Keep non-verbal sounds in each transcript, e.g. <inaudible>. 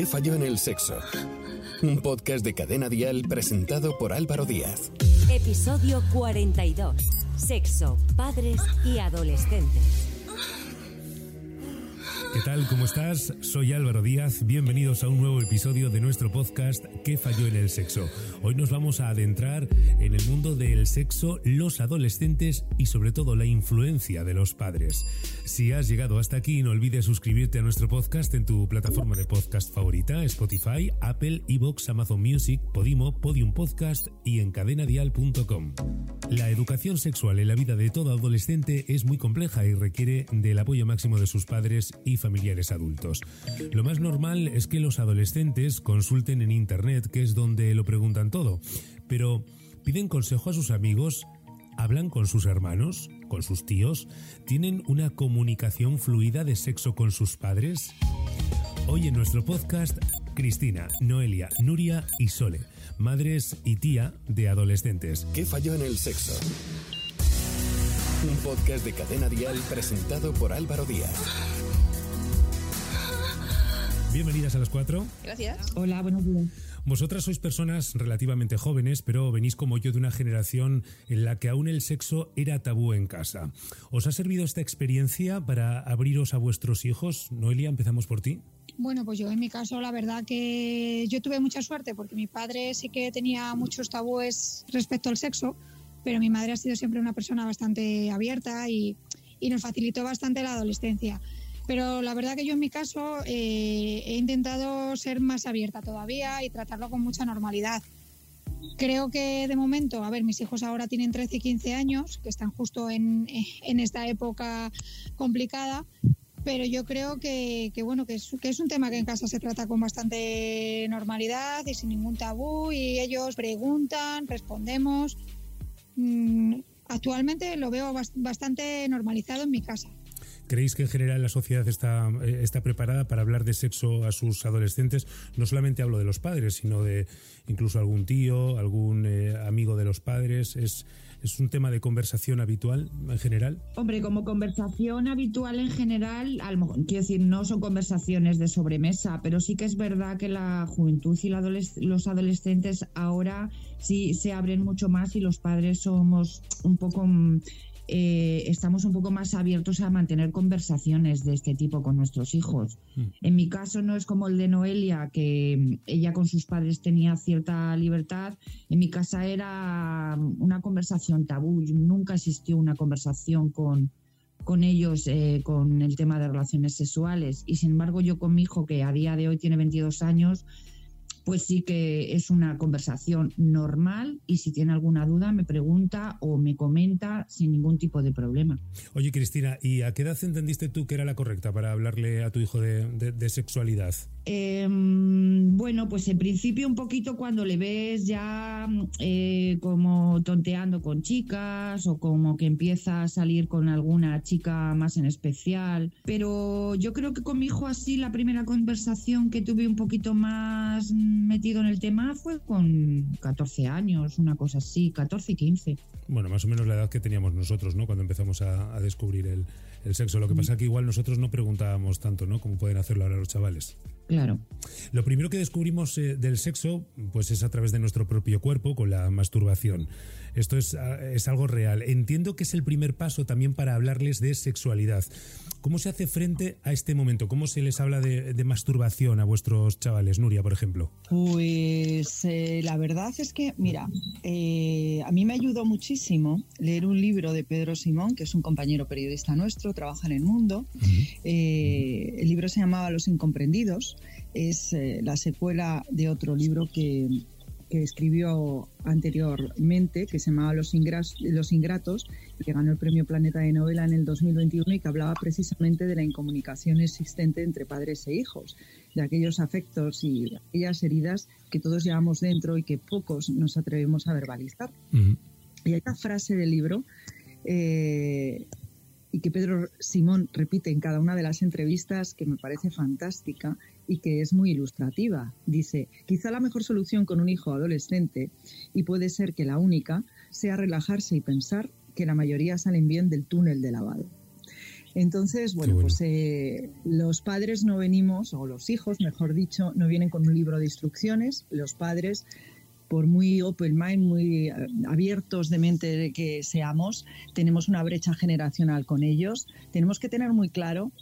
¿Qué falló en el sexo? Un podcast de cadena dial presentado por Álvaro Díaz. Episodio 42. Sexo, padres y adolescentes. ¿Qué tal? ¿Cómo estás? Soy Álvaro Díaz. Bienvenidos a un nuevo episodio de nuestro podcast ¿Qué falló en el sexo? Hoy nos vamos a adentrar en el mundo del sexo, los adolescentes y sobre todo la influencia de los padres. Si has llegado hasta aquí, no olvides suscribirte a nuestro podcast en tu plataforma de podcast favorita, Spotify, Apple, Evox, Amazon Music, Podimo, Podium Podcast y en cadenadial.com. La educación sexual en la vida de todo adolescente es muy compleja y requiere del apoyo máximo de sus padres y familiares adultos. Lo más normal es que los adolescentes consulten en Internet, que es donde lo preguntan todo, pero piden consejo a sus amigos, hablan con sus hermanos, con sus tíos, tienen una comunicación fluida de sexo con sus padres. Hoy en nuestro podcast, Cristina, Noelia, Nuria y Sole, madres y tía de adolescentes. ¿Qué falló en el sexo? Un podcast de cadena dial presentado por Álvaro Díaz. Bienvenidas a las cuatro. Gracias. Hola, buenos días. Vosotras sois personas relativamente jóvenes, pero venís como yo de una generación en la que aún el sexo era tabú en casa. ¿Os ha servido esta experiencia para abriros a vuestros hijos? Noelia, empezamos por ti. Bueno, pues yo en mi caso la verdad que yo tuve mucha suerte porque mi padre sí que tenía muchos tabúes respecto al sexo, pero mi madre ha sido siempre una persona bastante abierta y, y nos facilitó bastante la adolescencia. Pero la verdad que yo en mi caso eh, he intentado ser más abierta todavía y tratarlo con mucha normalidad. Creo que de momento, a ver, mis hijos ahora tienen 13 y 15 años, que están justo en, en esta época complicada, pero yo creo que, que bueno, que es, que es un tema que en casa se trata con bastante normalidad y sin ningún tabú y ellos preguntan, respondemos. Mm, actualmente lo veo bastante normalizado en mi casa. ¿Creéis que en general la sociedad está, eh, está preparada para hablar de sexo a sus adolescentes? No solamente hablo de los padres, sino de incluso algún tío, algún eh, amigo de los padres. ¿Es, ¿Es un tema de conversación habitual en general? Hombre, como conversación habitual en general, a quiero decir, no son conversaciones de sobremesa, pero sí que es verdad que la juventud y los adolescentes ahora sí se abren mucho más y los padres somos un poco mm, eh, estamos un poco más abiertos a mantener conversaciones de este tipo con nuestros hijos. Mm. En mi caso no es como el de Noelia, que ella con sus padres tenía cierta libertad. En mi casa era una conversación tabú. Nunca existió una conversación con, con ellos eh, con el tema de relaciones sexuales. Y sin embargo yo con mi hijo, que a día de hoy tiene 22 años, pues sí que es una conversación normal y si tiene alguna duda me pregunta o me comenta sin ningún tipo de problema. Oye Cristina, ¿y a qué edad entendiste tú que era la correcta para hablarle a tu hijo de, sexualidad? Eh, bueno, pues en principio un poquito cuando le ves ya eh, como tonteando con chicas o como que empieza a salir con alguna chica más en especial. Pero yo creo que con mi hijo así la primera conversación que tuve un poquito más metido en el tema fue con 14 años, una cosa así, 14 y 15. Bueno, más o menos la edad que teníamos nosotros, ¿no? Cuando empezamos a, descubrir el, el, sexo. Lo que pasa es que igual nosotros no preguntábamos tanto, ¿no? Como pueden hacerlo ahora los chavales. Claro. Lo primero que descubrimos eh, del sexo, pues es a través de nuestro propio cuerpo con la masturbación. Esto es, es algo real. Entiendo que es el primer paso también para hablarles de sexualidad. ¿Cómo se hace frente a este momento? ¿Cómo se les habla de, de masturbación a vuestros chavales, Nuria, por ejemplo? Pues eh, la verdad es que, mira, eh, a mí me ayudó muchísimo leer un libro de Pedro Simón, que es un compañero periodista nuestro, trabaja en el mundo. Uh -huh. eh, el libro se llamaba Los Incomprendidos, es la secuela de otro libro que, que escribió anteriormente, que se llamaba Los, Ingras, Los Ingratos, que ganó el Premio Planeta de Novela en el 2021 y que hablaba precisamente de la incomunicación existente entre padres e hijos, de aquellos afectos y aquellas heridas que todos llevamos dentro y que pocos nos atrevemos a verbalizar. Uh -huh. Y hay una frase del libro eh, y que Pedro Simón repite en cada una de las entrevistas que me parece fantástica y que es muy ilustrativa. Dice, quizá la mejor solución con un hijo adolescente, y puede ser que la única, sea relajarse y pensar que la mayoría salen bien del túnel de lavado. Entonces, bueno, pues eh, los padres no venimos, o los hijos, mejor dicho, no vienen con un libro de instrucciones. Los padres, por muy open mind, muy eh, abiertos de mente que seamos, tenemos una brecha generacional con ellos. Tenemos que tener muy claro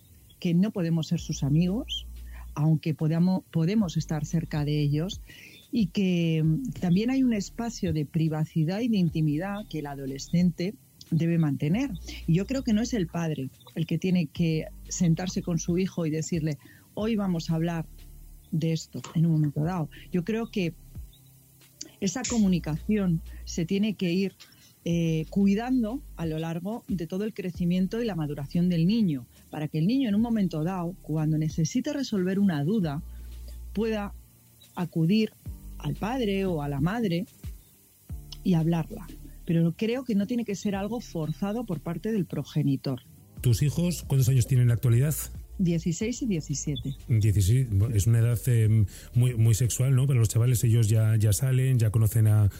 que no podemos ser sus amigos, aunque podamos, podemos estar cerca de ellos y que mm, también hay un espacio de privacidad y de intimidad que el adolescente debe mantener. Y yo creo que no es el padre el que tiene que sentarse con su hijo y decirle, hoy vamos a hablar de esto en un momento dado. Yo creo que esa comunicación se tiene que ir eh, cuidando a lo largo de todo el crecimiento y la maduración del niño, para que el niño en un momento dado, cuando necesite resolver una duda, pueda acudir al padre o a la madre y hablarla pero creo que no tiene que ser algo forzado por parte del progenitor. ¿Tus hijos cuántos años tienen en la actualidad? 16 y 17. 16, es una edad eh, muy, muy sexual, ¿no? Para los chavales ellos ya, ya salen, ya conocen a,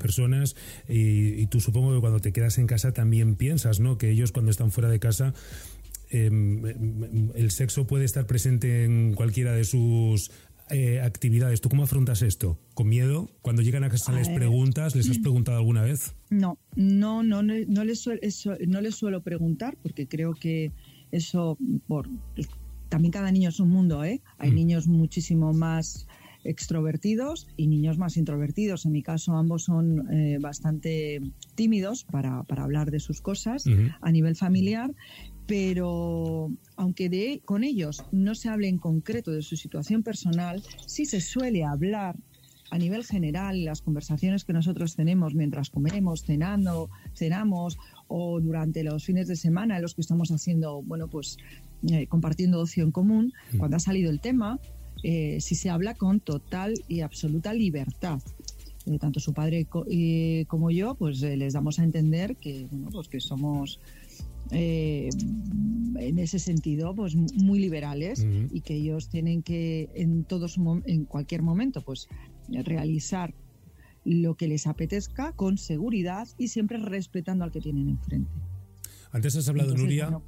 personas y, tú supongo que cuando te quedas en casa también piensas, ¿no? Que ellos cuando están fuera de casa em, el sexo puede estar presente en cualquiera de sus eh, actividades. ¿Tú cómo afrontas esto? ¿Con miedo? Cuando llegan a casa les preguntas, ¿les has <clears throat> preguntado alguna vez? No, no, no, no, les, suelo, no les suelo preguntar porque creo que eso, por también cada niño es un mundo, ¿eh? Hay mm. niños muchísimo más extrovertidos y niños más introvertidos. En mi caso, ambos son eh, bastante tímidos para, para, hablar de sus cosas a nivel familiar, pero aunque de, con ellos no se hable en concreto de su situación personal, sí se suele hablar a nivel general las conversaciones que nosotros tenemos mientras comemos, cenando, cenamos o durante los fines de semana en los que estamos haciendo, bueno, pues eh, compartiendo ocio en común, mm. cuando ha salido el tema, eh, si se habla con total y absoluta libertad. Eh, tanto su padre como yo, pues les damos a entender que, bueno, pues que somos eh, en ese sentido pues muy liberales y que ellos tienen que en todos en cualquier momento pues realizar lo que les apetezca con seguridad y siempre respetando al que tienen enfrente. Antes has hablado, Nuria,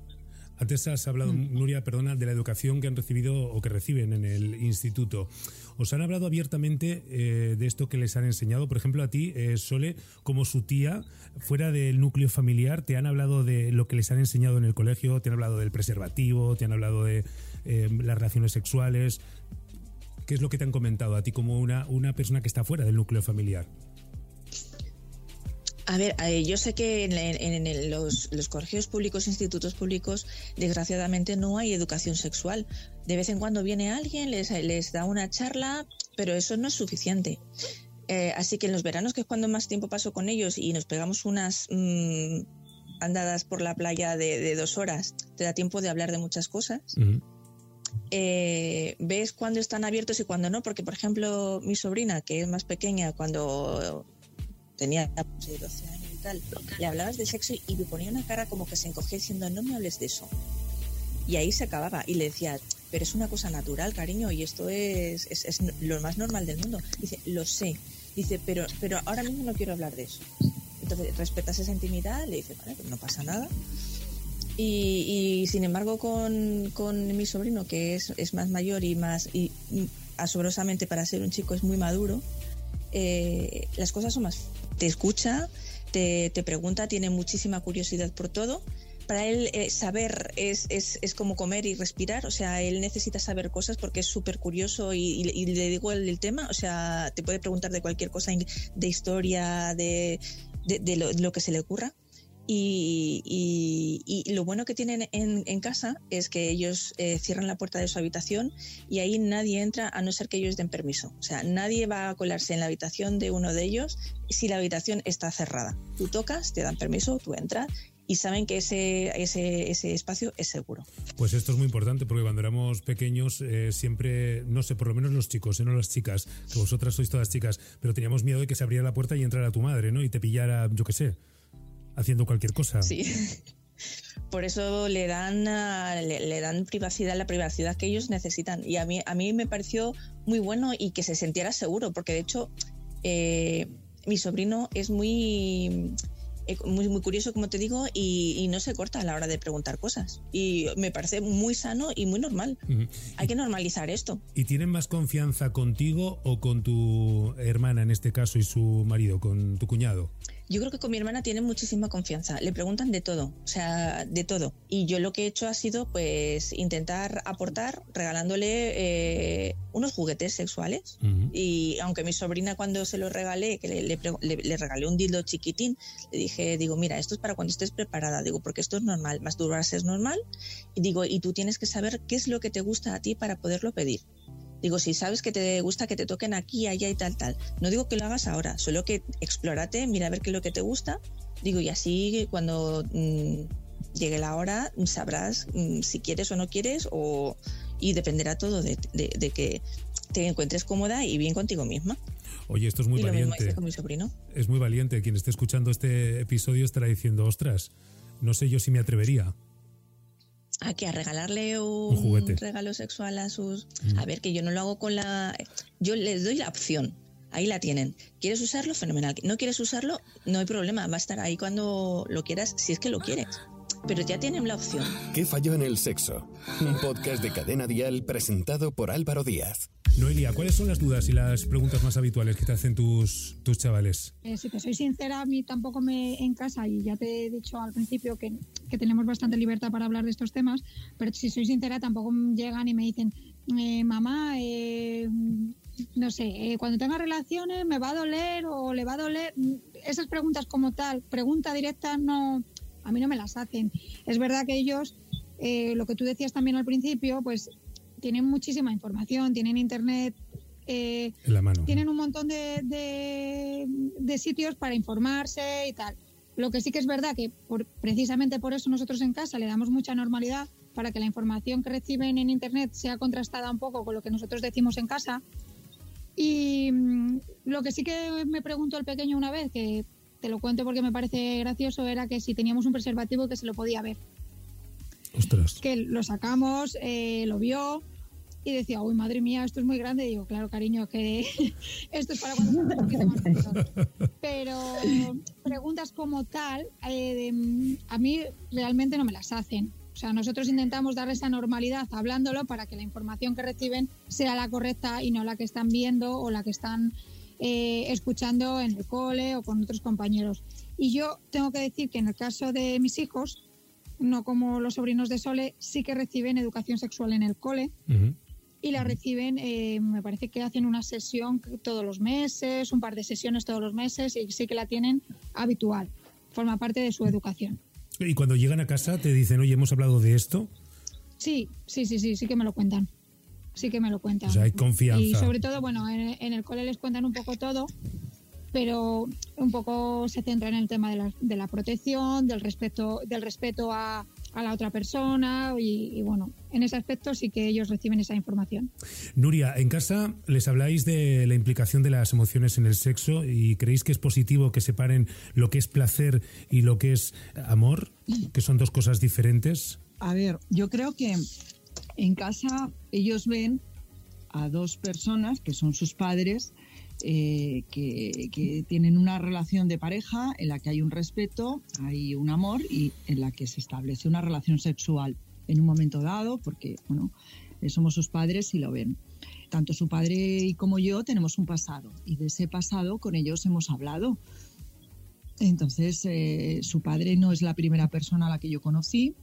antes has hablado, mm. Nuria, perdona, de la educación que han recibido o que reciben en el instituto. ¿Os han hablado abiertamente eh, de esto que les han enseñado? Por ejemplo, a ti, eh, Sole, como su tía, fuera del núcleo familiar, ¿te han hablado de lo que les han enseñado en el colegio? ¿Te han hablado del preservativo? ¿Te han hablado de eh, las relaciones sexuales? ¿Qué es lo que te han comentado a ti como una, una persona que está fuera del núcleo familiar? A ver, eh, yo sé que en, los, colegios públicos, institutos públicos, desgraciadamente no hay educación sexual. De vez en cuando viene alguien, les, les da una charla, pero eso no es suficiente. Eh, así que en los veranos, que es cuando más tiempo paso con ellos y nos pegamos unas mm, andadas por la playa de, dos horas, te da tiempo de hablar de muchas cosas. Eh, ves cuándo están abiertos y cuándo no, porque por ejemplo mi sobrina, que es más pequeña, cuando tenía 12 pues, años y tal, le hablabas de sexo y le ponía una cara como que se encogía diciendo, no me hables de eso. Y ahí se acababa. Y le decía, pero es una cosa natural, cariño, y esto es, es, lo más normal del mundo. Dice, lo sé. Dice, pero, pero ahora mismo no quiero hablar de eso. Entonces, respetas esa intimidad, le dice, vale, pues no pasa nada. Y, sin embargo, con, con, mi sobrino, que es, es más mayor y más, y, y asombrosamente para ser un chico es muy maduro, eh, las cosas son más te escucha, te, pregunta, tiene muchísima curiosidad por todo. Para él eh, saber es, es, es, como comer y respirar, o sea, él necesita saber cosas porque es súper curioso y, le digo el, tema, o sea, te puede preguntar de cualquier cosa, de historia, de, de, lo, que se le ocurra. Y, lo bueno que tienen en, casa es que ellos eh, cierran la puerta de su habitación y ahí nadie entra a no ser que ellos den permiso. O sea, nadie va a colarse en la habitación de uno de ellos si la habitación está cerrada. Tú tocas, te dan permiso, tú entras y saben que ese, ese, espacio es seguro. Pues esto es muy importante porque cuando éramos pequeños eh, siempre, no sé, por lo menos los chicos, eh, no las chicas, que vosotras sois todas chicas, pero teníamos miedo de que se abriera la puerta y entrara tu madre, ¿no? Y te pillara, yo qué sé, haciendo cualquier cosa. Sí. <laughs> Por eso le dan, ah, le, dan privacidad, la privacidad que ellos necesitan. Y a mí, a mí me pareció muy bueno y que se sintiera seguro, porque de hecho eh, mi sobrino es muy eh, muy, muy curioso, como te digo, y, no se corta a la hora de preguntar cosas. Y me parece muy sano y muy normal. Hay que normalizar esto. ¿Y tienen más confianza contigo o con tu hermana en este caso y su marido, con tu cuñado? Yo creo que con mi hermana tienen muchísima confianza. Le preguntan de todo, o sea, de todo. Y yo lo que he hecho ha sido, pues, intentar aportar regalándole eh, unos juguetes sexuales. Y aunque mi sobrina cuando se lo regalé, que le, le, regalé un dildo chiquitín, le dije, digo, mira, esto es para cuando estés preparada, digo, porque esto es normal, masturbarse es normal. Y digo, y tú tienes que saber qué es lo que te gusta a ti para poderlo pedir. Digo, si sabes que te gusta que te toquen aquí, allá y tal, tal. No digo que lo hagas ahora, solo que explórate, mira a ver qué es lo que te gusta. Digo, y así cuando mm, llegue la hora sabrás mm, si quieres o no quieres o, y dependerá todo de, que te encuentres cómoda y bien contigo misma. Oye, esto es muy valiente. Con mi sobrino. Es muy valiente. Quien esté escuchando este episodio estará diciendo, ostras, no sé yo si me atrevería a que a regalarle un, regalo sexual a sus a ver que yo no lo hago con la yo les doy la opción ahí la tienen. Quieres usarlo fenomenal. No quieres usarlo no hay problema va a estar ahí cuando lo quieras si es que lo quieres pero ya tienen la opción ¿Qué falló en el sexo? Un podcast de Cadena Dial presentado por Álvaro Díaz Noelia, ¿cuáles son las dudas y las preguntas más habituales que te hacen tus, tus chavales? Eh, si te soy sincera, a mí tampoco me en casa, y ya te he dicho al principio que, que, tenemos bastante libertad para hablar de estos temas, pero si soy sincera, tampoco llegan y me dicen, eh, mamá, eh, no sé, cuando tenga relaciones me va a doler o le va a doler. Esas preguntas como tal, pregunta directa, no, a mí no me las hacen. Es verdad que ellos, lo que tú decías también al principio, pues tienen muchísima información, tienen internet, eh, tienen un montón de, de, sitios para informarse y tal. Lo que sí que es verdad que por, precisamente por eso nosotros en casa le damos mucha normalidad para que la información que reciben en internet sea contrastada un poco con lo que nosotros decimos en casa. Y mm, lo que sí que me preguntó el pequeño una vez, que te lo cuento porque me parece gracioso, era que si teníamos un preservativo que se lo podía ver. Que lo sacamos, eh, lo vio y decía, uy, madre mía, esto es muy grande. Y digo, claro, cariño, que <laughs> esto es para cuando un poquito más Pero preguntas como tal, eh, a mí realmente no me las hacen. O sea, nosotros intentamos darle esa normalidad hablándolo para que la información que reciben sea la correcta y no la que están viendo o la que están eh, escuchando en el cole o con otros compañeros. Y yo tengo que decir que en el caso de mis hijos, no como los sobrinos de Sole, sí que reciben educación sexual en el cole. Y la reciben, eh, me parece que hacen una sesión todos los meses, un par de sesiones todos los meses, y sí que la tienen habitual. Forma parte de su educación. ¿Y cuando llegan a casa te dicen, oye, hemos hablado de esto? Sí, sí, sí, sí, sí que me lo cuentan. Sí que me lo cuentan. O sea, hay confianza. Y sobre todo, bueno, en, en el cole les cuentan un poco todo pero un poco se centra en el tema de la, de la protección, del respeto, del respeto a, a la otra persona y, bueno, en ese aspecto sí que ellos reciben esa información. Nuria, en casa les habláis de la implicación de las emociones en el sexo y creéis que es positivo que separen lo que es placer y lo que es amor, que son dos cosas diferentes. A ver, yo creo que en casa ellos ven a dos personas que son sus padres eh, que, tienen una relación de pareja en la que hay un respeto, hay un amor y en la que se establece una relación sexual en un momento dado, porque bueno, eh, somos sus padres y lo ven. Tanto su padre como yo tenemos un pasado y de ese pasado con ellos hemos hablado. Entonces, eh, su padre no es la primera persona a la que yo conocí,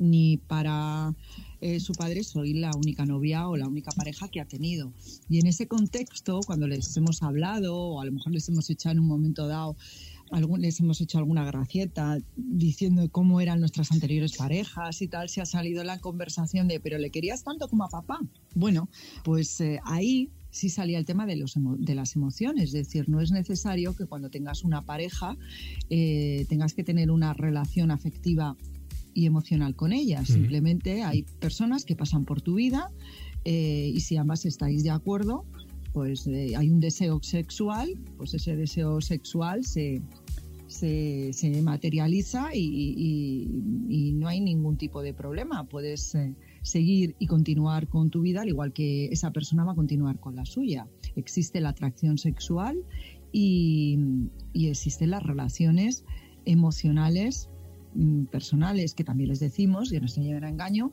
ni para eh, su padre soy la única novia o la única pareja que ha tenido. Y en ese contexto, cuando les hemos hablado o a lo mejor les hemos echado en un momento dado, algún, les hemos hecho alguna gracieta diciendo cómo eran nuestras anteriores parejas y tal, se ha salido la conversación de, pero le querías tanto como a papá. Bueno, pues eh, ahí sí salía el tema de, los de las emociones, es decir, no es necesario que cuando tengas una pareja eh, tengas que tener una relación afectiva y emocional con ella. Simplemente hay personas que pasan por tu vida eh, y si ambas estáis de acuerdo, pues eh, hay un deseo sexual, pues ese deseo sexual se, se, materializa y, no hay ningún tipo de problema. Puedes eh, seguir y continuar con tu vida al igual que esa persona va a continuar con la suya. Existe la atracción sexual y, y existen las relaciones emocionales, personales, que también les decimos, y no se lleven a engaño,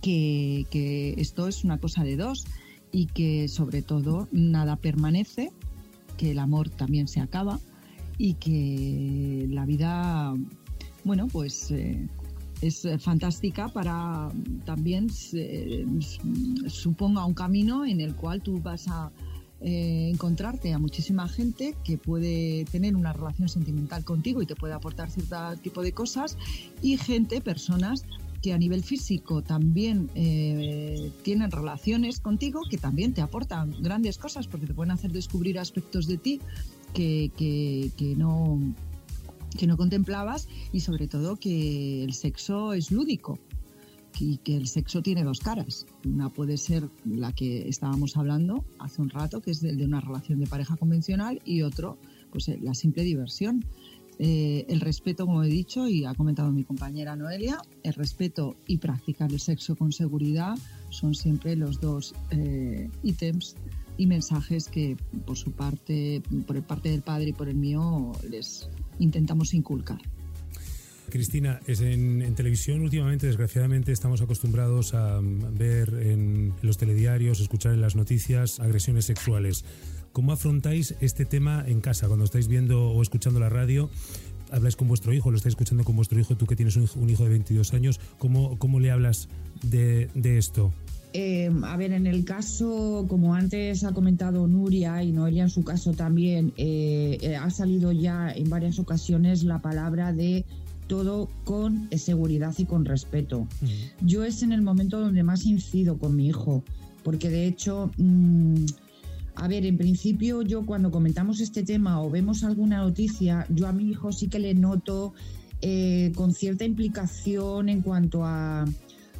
que, que esto es una cosa de dos y que sobre todo nada permanece, que el amor también se acaba y que la vida, bueno, pues eh, es fantástica para también eh, suponga un camino en el cual tú vas a eh, encontrarte a muchísima gente que puede tener una relación sentimental contigo y te puede aportar cierto tipo de cosas y gente, personas que a nivel físico también eh, tienen relaciones contigo que también te aportan grandes cosas porque te pueden hacer descubrir aspectos de ti que, que, no que no contemplabas y sobre todo que el sexo es lúdico y que el sexo tiene dos caras. Una puede ser la que estábamos hablando hace un rato, que es el de una relación de pareja convencional, y otro, pues la simple diversión. Eh, el respeto, como he dicho y ha comentado mi compañera Noelia, el respeto y practicar el sexo con seguridad son siempre los dos eh, ítems y mensajes que por su parte, por el parte del padre y por el mío, les intentamos inculcar. Cristina, es en, televisión últimamente, desgraciadamente, estamos acostumbrados a ver en los telediarios, escuchar en las noticias agresiones sexuales. ¿Cómo afrontáis este tema en casa cuando estáis viendo o escuchando la radio? ¿Habláis con vuestro hijo? ¿Lo estáis escuchando con vuestro hijo? Tú que tienes un hijo, de 22 años, ¿cómo, cómo le hablas de, esto? Eh, a ver, en el caso, como antes ha comentado Nuria y Noelia en su caso también, eh, eh, ha salido ya en varias ocasiones la palabra de todo con seguridad y con respeto. Yo es en el momento donde más incido con mi hijo, porque de hecho... Mm, a ver, en principio yo cuando comentamos este tema o vemos alguna noticia, yo a mi hijo sí que le noto eh, con cierta implicación en cuanto a,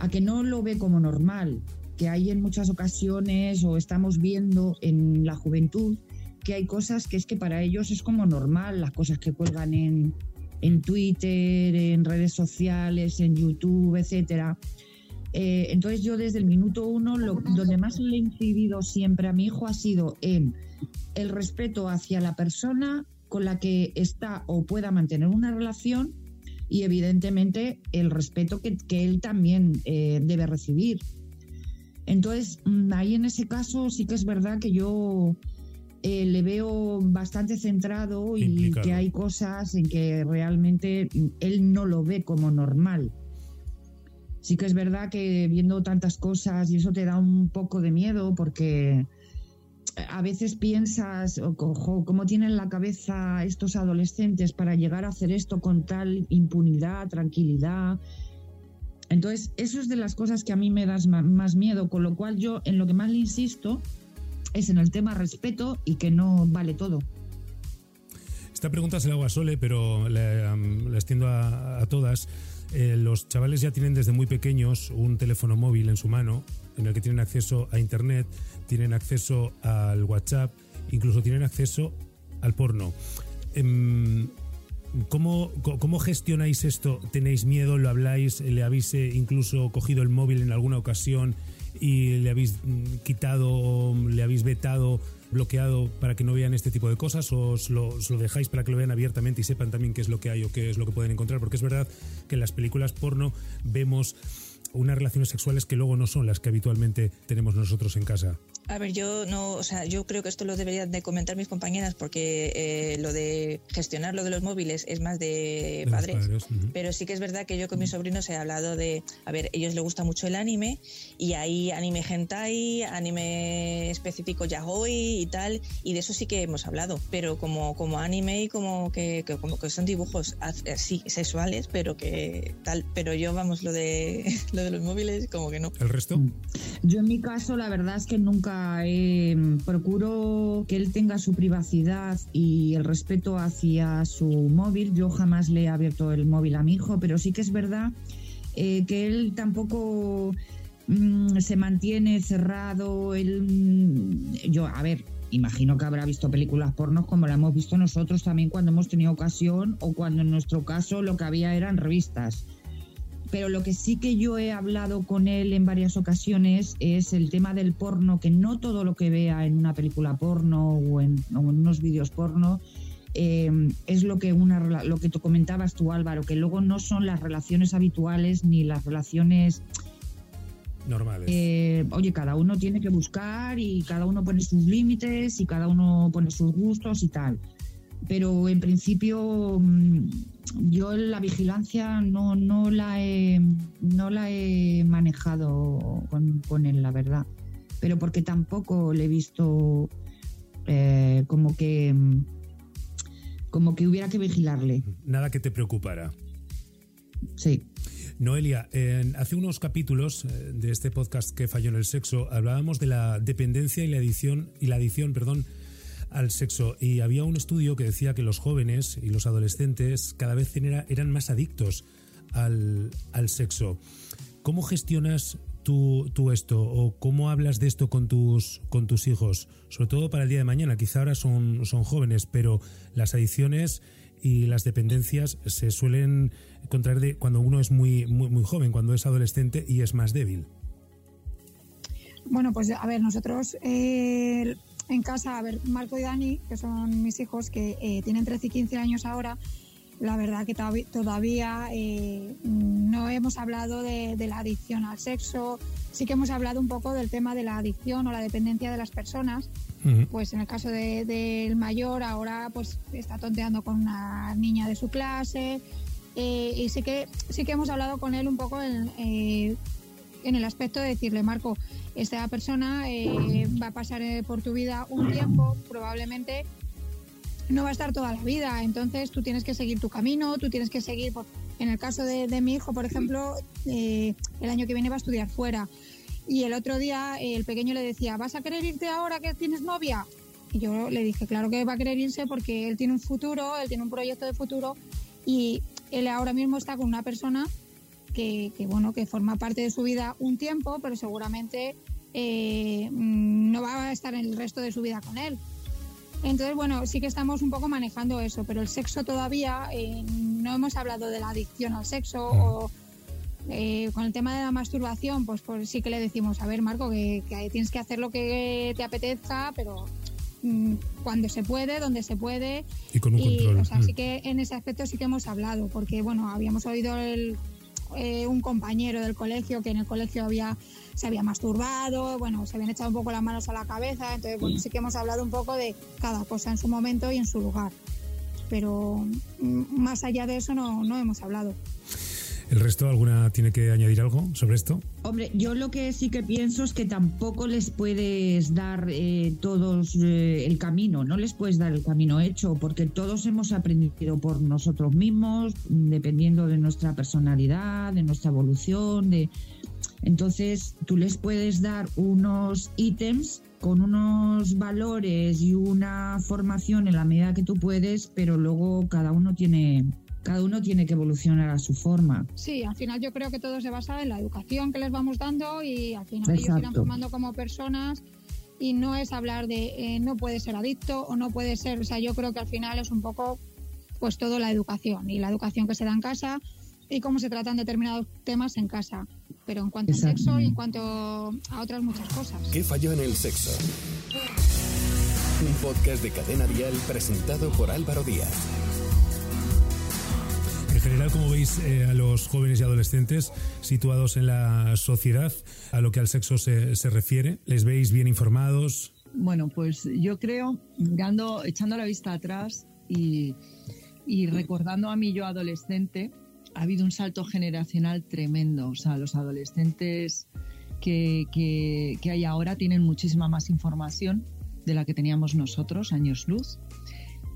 a que no lo ve como normal, que hay en muchas ocasiones o estamos viendo en la juventud que hay cosas que es que para ellos es como normal, las cosas que cuelgan en, en Twitter, en redes sociales, en YouTube, etcétera. Eh, entonces yo desde el minuto uno, lo, donde más le he incidido siempre a mi hijo ha sido en el respeto hacia la persona con la que está o pueda mantener una relación y evidentemente el respeto que, él también eh, debe recibir. Entonces, mm, ahí en ese caso sí que es verdad que yo eh, le veo bastante centrado y que hay cosas en que realmente él no lo ve como normal sí que es verdad que viendo tantas cosas y eso te da un poco de miedo porque a veces piensas, ojo, cómo tienen la cabeza estos adolescentes para llegar a hacer esto con tal impunidad, tranquilidad. Entonces, eso es de las cosas que a mí me das más miedo, con lo cual yo en lo que más le insisto es en el tema respeto y que no vale todo. Esta pregunta se la hago a Sole, pero la, extiendo a todas. Eh, los chavales ya tienen desde muy pequeños un teléfono móvil en su mano en el que tienen acceso a Internet, tienen acceso al WhatsApp, incluso tienen acceso al porno. Em, ¿Cómo, ¿Cómo, gestionáis esto? ¿Tenéis miedo? ¿Lo habláis? ¿Le habéis eh, incluso cogido el móvil en alguna ocasión y le habéis quitado, le habéis vetado bloqueado para que no vean este tipo de cosas o os lo, dejáis para que lo vean abiertamente y sepan también qué es lo que hay o qué es lo que pueden encontrar? Porque es verdad que en las películas porno vemos unas relaciones sexuales que luego no son las que habitualmente tenemos nosotros en casa. A ver, yo no, o sea, yo creo que esto lo deberían de comentar mis compañeras porque eh, lo de gestionar lo de los móviles es más de, padres. Pero sí que es verdad que yo con mis sobrinos he hablado de, a ver, ellos les gusta mucho el anime y hay anime hentai, anime específico yaoi y tal, y de eso sí que hemos hablado. Pero como como anime y como que, como que son dibujos así sexuales, pero que tal. Pero yo vamos lo de <laughs> lo de los móviles como que no. ¿El resto? Yo en mi caso la verdad es que nunca eh, procuro que él tenga su privacidad y el respeto hacia su móvil. Yo jamás le he abierto el móvil a mi hijo, pero sí que es verdad eh, que él tampoco mm, se mantiene cerrado. Él, mm, yo, a ver, imagino que habrá visto películas pornos como la hemos visto nosotros también cuando hemos tenido ocasión o cuando en nuestro caso lo que había eran revistas pero lo que sí que yo he hablado con él en varias ocasiones es el tema del porno, que no todo lo que vea en una película porno o en, unos vídeos porno eh, es lo que una lo que tú comentabas tú Álvaro, que luego no son las relaciones habituales ni las relaciones normales. Eh, oye, cada uno tiene que buscar y cada uno pone sus límites y cada uno pone sus gustos y tal. Pero en principio mm, yo la vigilancia no, no, la, he, no la he manejado con, con él, la verdad. Pero porque tampoco le he visto eh, como que como que hubiera que vigilarle. Nada que te preocupara. Sí. Noelia, hace unos capítulos eh, de este podcast que falló en el sexo hablábamos de la dependencia y la adicción y la adicción, perdón, al sexo y había un estudio que decía que los jóvenes y los adolescentes cada vez eran más adictos al, al sexo. ¿Cómo gestionas tú, tú, esto o cómo hablas de esto con tus, con tus hijos? Sobre todo para el día de mañana, quizá ahora son, son jóvenes, pero las adicciones y las dependencias se suelen contraer de cuando uno es muy, muy, muy joven, cuando es adolescente y es más débil. Bueno, pues a ver, nosotros eh, en casa, a ver, Marco y Dani, que son mis hijos, que eh, tienen 13 y 15 años ahora, la verdad que todavía eh, no hemos hablado de, la adicción al sexo, sí que hemos hablado un poco del tema de la adicción o la dependencia de las personas, pues en el caso del mayor ahora pues está tonteando con una niña de su clase. Eh, y sí que sí que hemos hablado con él un poco en, eh, en el aspecto de decirle Marco esta persona eh, va a pasar por tu vida un tiempo probablemente no va a estar toda la vida entonces tú tienes que seguir tu camino tú tienes que seguir en el caso de, de mi hijo por ejemplo el año que viene va a estudiar fuera y el otro día el pequeño le decía, ¿vas a querer irte ahora que tienes novia? Y yo le dije, claro que va a querer irse porque él tiene un futuro, él tiene un proyecto de futuro y él ahora mismo está con una persona que, bueno, que forma parte de su vida un tiempo, pero seguramente eh, mm, no va a estar el resto de su vida con él. Entonces, bueno, sí que estamos un poco manejando eso, pero el sexo todavía, eh, no hemos hablado de la adicción al sexo o eh, con el tema de la masturbación, pues, pues sí que le decimos, a ver, Marco, que, tienes que hacer lo que te apetezca, pero mm, cuando se puede, donde se puede. Y con un control. Así mm. que en ese aspecto sí que hemos hablado, porque, bueno, habíamos oído eh, un compañero del colegio que en el colegio había se había masturbado, bueno, se habían echado un poco las manos a la cabeza, entonces bueno, sí que hemos hablado un poco de cada cosa en su momento y en su lugar. Pero mm, más allá de eso no, no hemos hablado. ¿El resto alguna tiene que añadir algo sobre esto? Hombre, yo lo que sí que pienso es que tampoco les puedes dar eh, todos eh, el camino, no les puedes dar el camino hecho, porque todos hemos aprendido por nosotros mismos, dependiendo de nuestra personalidad, de nuestra evolución, de entonces tú les puedes dar unos ítems con unos valores y una formación en la medida que tú puedes, pero luego cada uno tiene cada uno tiene que evolucionar a su forma. Sí, al final yo creo que todo se basa en la educación que les vamos dando y al final ellos irán formando como personas y no es hablar de eh, no puede ser adicto o no puede ser, o sea, yo creo que al final es un poco pues todo la educación y la educación que se da en casa y cómo se tratan determinados temas en casa, pero en cuanto al sexo y en cuanto a otras muchas cosas. ¿Qué falló en el sexo? Un podcast de Cadena Dial presentado por Álvaro Díaz. En general, ¿cómo veis eh, a los jóvenes y adolescentes situados en la sociedad a lo que al sexo se, refiere? ¿Les veis bien informados? Bueno, pues yo creo, mirando, echando la vista atrás y, recordando a mí yo adolescente, ha habido un salto generacional tremendo. O sea, los adolescentes que, que, hay ahora tienen muchísima más información de la que teníamos nosotros, años luz.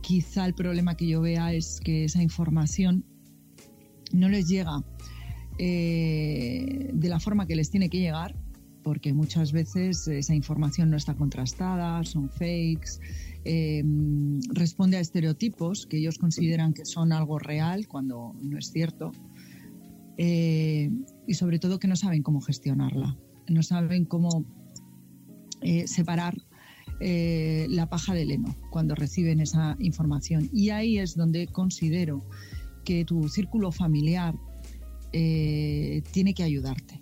Quizá el problema que yo vea es que esa información no les llega eh, de la forma que les tiene que llegar, porque muchas veces esa información no está contrastada, son fakes, eh, responde a estereotipos que ellos consideran que son algo real cuando no es cierto, eh, y sobre todo que no saben cómo gestionarla, no saben cómo separar la paja del heno cuando reciben esa información. Y ahí es donde considero que tu círculo familiar eh, tiene que ayudarte.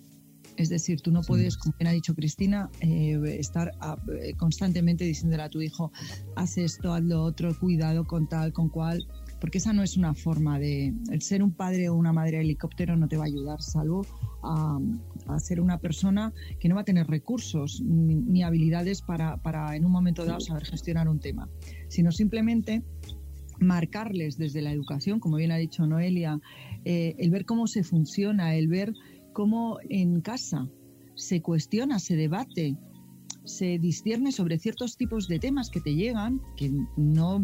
Es decir, tú no puedes, como bien ha dicho Cristina, eh, estar ah, eh, constantemente diciéndole a tu hijo, haz esto, haz lo otro, cuidado con tal, con cual, porque esa no es una forma de... El ser un padre o una madre de helicóptero no te va a ayudar, salvo a, a ser una persona que no va a tener recursos ni, ni habilidades para, para en un momento dado saber gestionar un tema, sino simplemente marcarles desde la educación, como bien ha dicho Noelia, eh, el ver cómo se funciona, el ver cómo en casa se cuestiona, se debate, se discierne sobre ciertos tipos de temas que te llegan, que no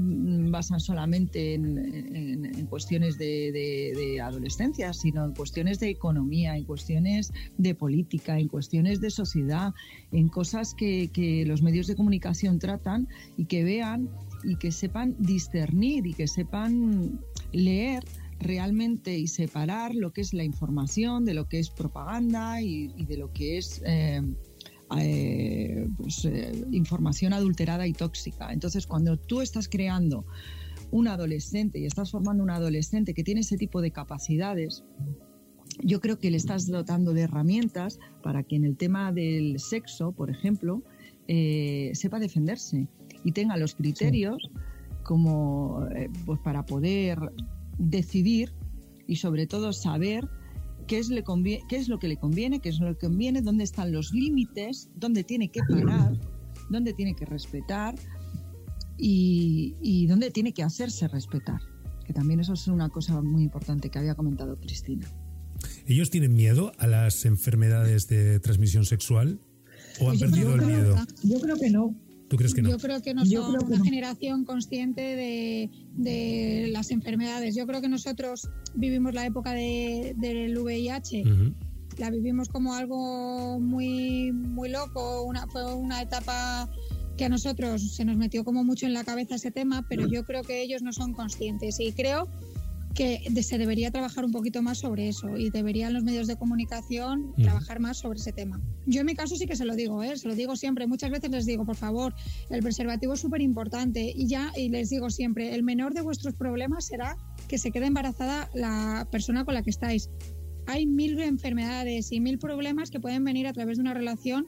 basan solamente en, cuestiones de, de- de adolescencia, sino en cuestiones de economía, en cuestiones de política, en cuestiones de sociedad, en cosas que, que los medios de comunicación tratan y que vean y que sepan discernir y que sepan leer realmente y separar lo que es la información de lo que es propaganda y, de lo que es eh, eh, pues, eh, información adulterada y tóxica. Entonces, cuando tú estás creando un adolescente y estás formando un adolescente que tiene ese tipo de capacidades, yo creo que le estás dotando de herramientas para que en el tema del sexo, por ejemplo, eh, sepa defenderse y tenga los criterios como eh, pues para poder decidir y sobre todo saber qué es, le convie- qué es lo que le conviene, qué es lo que conviene, dónde están los límites, dónde tiene que parar, dónde tiene que respetar y, y dónde tiene que hacerse respetar. Que también eso es una cosa muy importante que había comentado Cristina. ¿Ellos tienen miedo a las enfermedades de transmisión sexual? ¿O han Pues yo perdido el miedo? no. Yo creo que no. ¿Tú crees que no? Yo creo que no Yo son creo que una no. generación consciente de, de las enfermedades. Yo creo que nosotros vivimos la época de- del VIH, la vivimos como algo muy, muy loco, una, fue una etapa que a nosotros se nos metió como mucho en la cabeza ese tema, pero yo creo que ellos no son conscientes y creo que se debería trabajar un poquito más sobre eso y deberían los medios de comunicación Mm. trabajar más sobre ese tema. Yo en mi caso sí que se lo digo, ¿eh? se lo digo siempre, muchas veces les digo, por favor, el preservativo es súper importante y ya, y les digo siempre, el menor de vuestros problemas será que se quede embarazada la persona con la que estáis. Hay mil enfermedades y mil problemas que pueden venir a través de una relación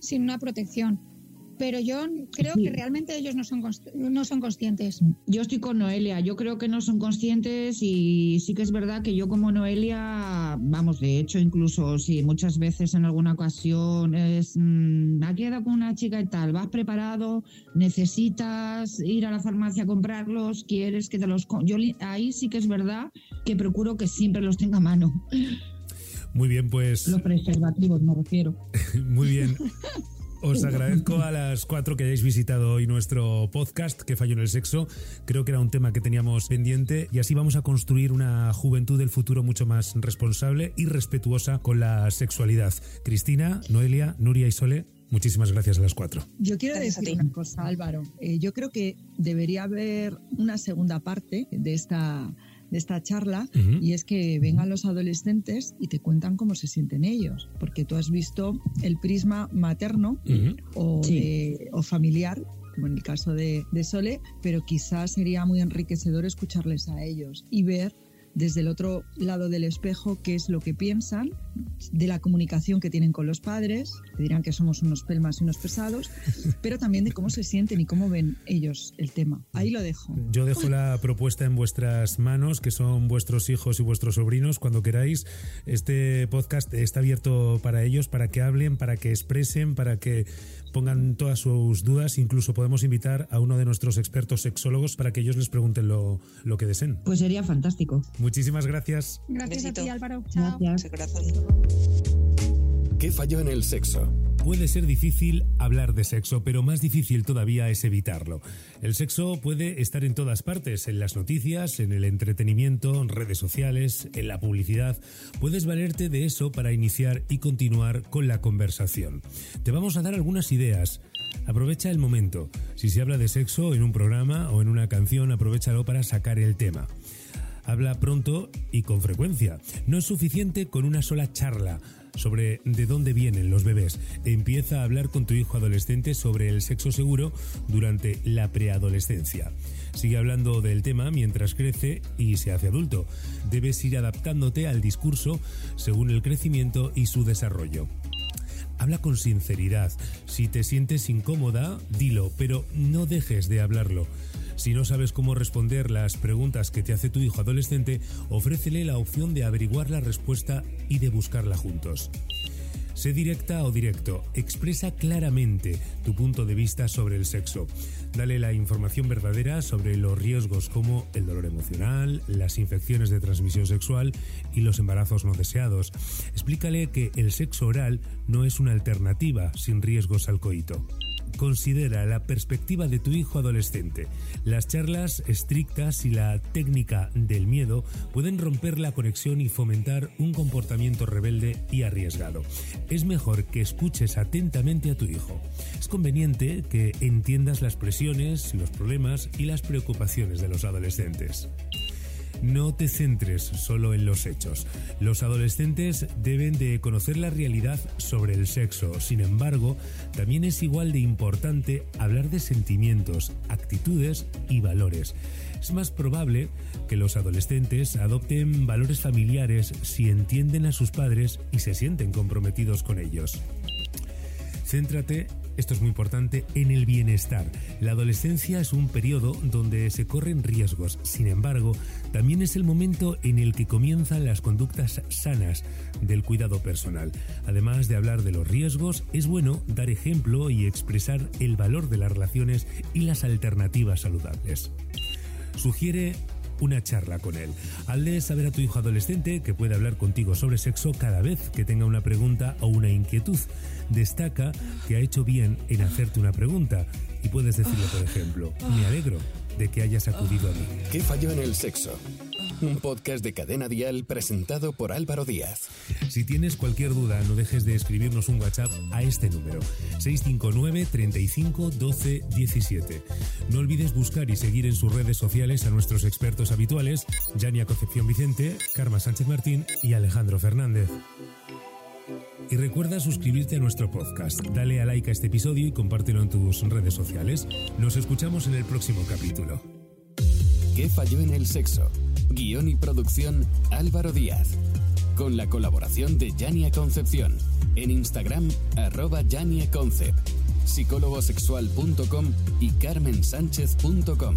sin una protección. Pero yo creo Sí. que realmente ellos no son, no son conscientes. Yo estoy con Noelia, yo creo que no son conscientes y sí que es verdad que yo como Noelia, vamos, de hecho incluso si muchas veces en alguna ocasión es, mm, ha quedado con una chica y tal, vas preparado, necesitas ir a la farmacia a comprarlos, quieres que te los... co- Yo li- ahí sí que es verdad que procuro que siempre los tenga a mano, Muy bien, pues los preservativos me refiero. <laughs> muy bien. <laughs> Os agradezco a las cuatro que hayáis visitado hoy nuestro podcast, que falló en el sexo. Creo que era un tema que teníamos pendiente y así vamos a construir una juventud del futuro mucho más responsable y respetuosa con la sexualidad. Cristina, Noelia, Nuria y Sole, muchísimas gracias a las cuatro. Yo quiero Gracias decir una cosa, Álvaro. Eh, yo creo que debería haber una segunda parte de esta, de esta charla y es que vengan los adolescentes y te cuentan cómo se sienten ellos, porque tú has visto el prisma materno o, Sí. de- o familiar, como en el caso de, de Sole, pero quizás sería muy enriquecedor escucharles a ellos y ver desde el otro lado del espejo qué es lo que piensan de la comunicación que tienen con los padres, que dirán que somos unos pelmas y unos pesados, <laughs> pero también de cómo se sienten y cómo ven ellos el tema. Ahí lo dejo. Yo dejo la propuesta en vuestras manos, que son vuestros hijos y vuestros sobrinos, cuando queráis. Este podcast está abierto para ellos, para que hablen, para que expresen, para que pongan todas sus dudas. Incluso podemos invitar a uno de nuestros expertos sexólogos para que ellos les pregunten lo, lo que deseen. Pues sería fantástico. Muchísimas gracias. Gracias a ti, Álvaro. Chao. Gracias. ¿Qué falló en el sexo? Puede ser difícil hablar de sexo, pero más difícil todavía es evitarlo. El sexo puede estar en todas partes, en las noticias, en el entretenimiento, en redes sociales, en la publicidad. Puedes valerte de eso para iniciar y continuar con la conversación. Te vamos a dar algunas ideas. Aprovecha el momento. Si se habla de sexo en un programa o en una canción, aprovechalo para sacar el tema. Habla pronto y con frecuencia. No es suficiente con una sola charla sobre de dónde vienen los bebés. Empieza a hablar con tu hijo adolescente sobre el sexo seguro durante la preadolescencia. Sigue hablando del tema mientras crece y se hace adulto. Debes ir adaptándote al discurso según el crecimiento y su desarrollo. Habla con sinceridad. Si te sientes incómoda, dilo, pero no dejes de hablarlo. Si no sabes cómo responder las preguntas que te hace tu hijo adolescente, ofrécele la opción de averiguar la respuesta y de buscarla juntos. Sé directa o directo, expresa claramente tu punto de vista sobre el sexo. Dale la información verdadera sobre los riesgos como el dolor emocional, las infecciones de transmisión sexual y los embarazos no deseados. Explícale que el sexo oral no es una alternativa sin riesgos al coito. Considera la perspectiva de tu hijo adolescente. Las charlas estrictas y la técnica del miedo pueden romper la conexión y fomentar un comportamiento rebelde y arriesgado. Es mejor que escuches atentamente a tu hijo. Es conveniente que entiendas las presiones, los problemas y las preocupaciones de los adolescentes. No te centres solo en los hechos. Los adolescentes deben de conocer la realidad sobre el sexo. Sin embargo, también es igual de importante hablar de sentimientos, actitudes y valores. Es más probable que los adolescentes adopten valores familiares si entienden a sus padres y se sienten comprometidos con ellos. Céntrate esto es muy importante, en el bienestar. La adolescencia es un periodo donde se corren riesgos, sin embargo, también es el momento en el que comienzan las conductas sanas del cuidado personal. Además de hablar de los riesgos, es bueno dar ejemplo y expresar el valor de las relaciones y las alternativas saludables. Sugiere una charla con él. de saber a tu hijo adolescente que puede hablar contigo sobre sexo cada vez que tenga una pregunta o una inquietud. Destaca que ha hecho bien en hacerte una pregunta y puedes decirle, por ejemplo, me alegro de que hayas acudido a mí. ¿Qué falló en el sexo? Un podcast de Cadena Dial presentado por Álvaro Díaz. Si tienes cualquier duda, no dejes de escribirnos un WhatsApp a este número, 659 35 12 17. No olvides buscar y seguir en sus redes sociales a nuestros expertos habituales, Yania Concepción Vicente, Karma Sánchez Martín y Alejandro Fernández. Y recuerda suscribirte a nuestro podcast. Dale a like a este episodio y compártelo en tus redes sociales. Nos escuchamos en el próximo capítulo. ¿Qué falló en el sexo? Guión y producción Álvaro Díaz. Con la colaboración de Yania Concepción. En Instagram, arroba Yania Concept, psicólogosexual.com y carmensánchez.com.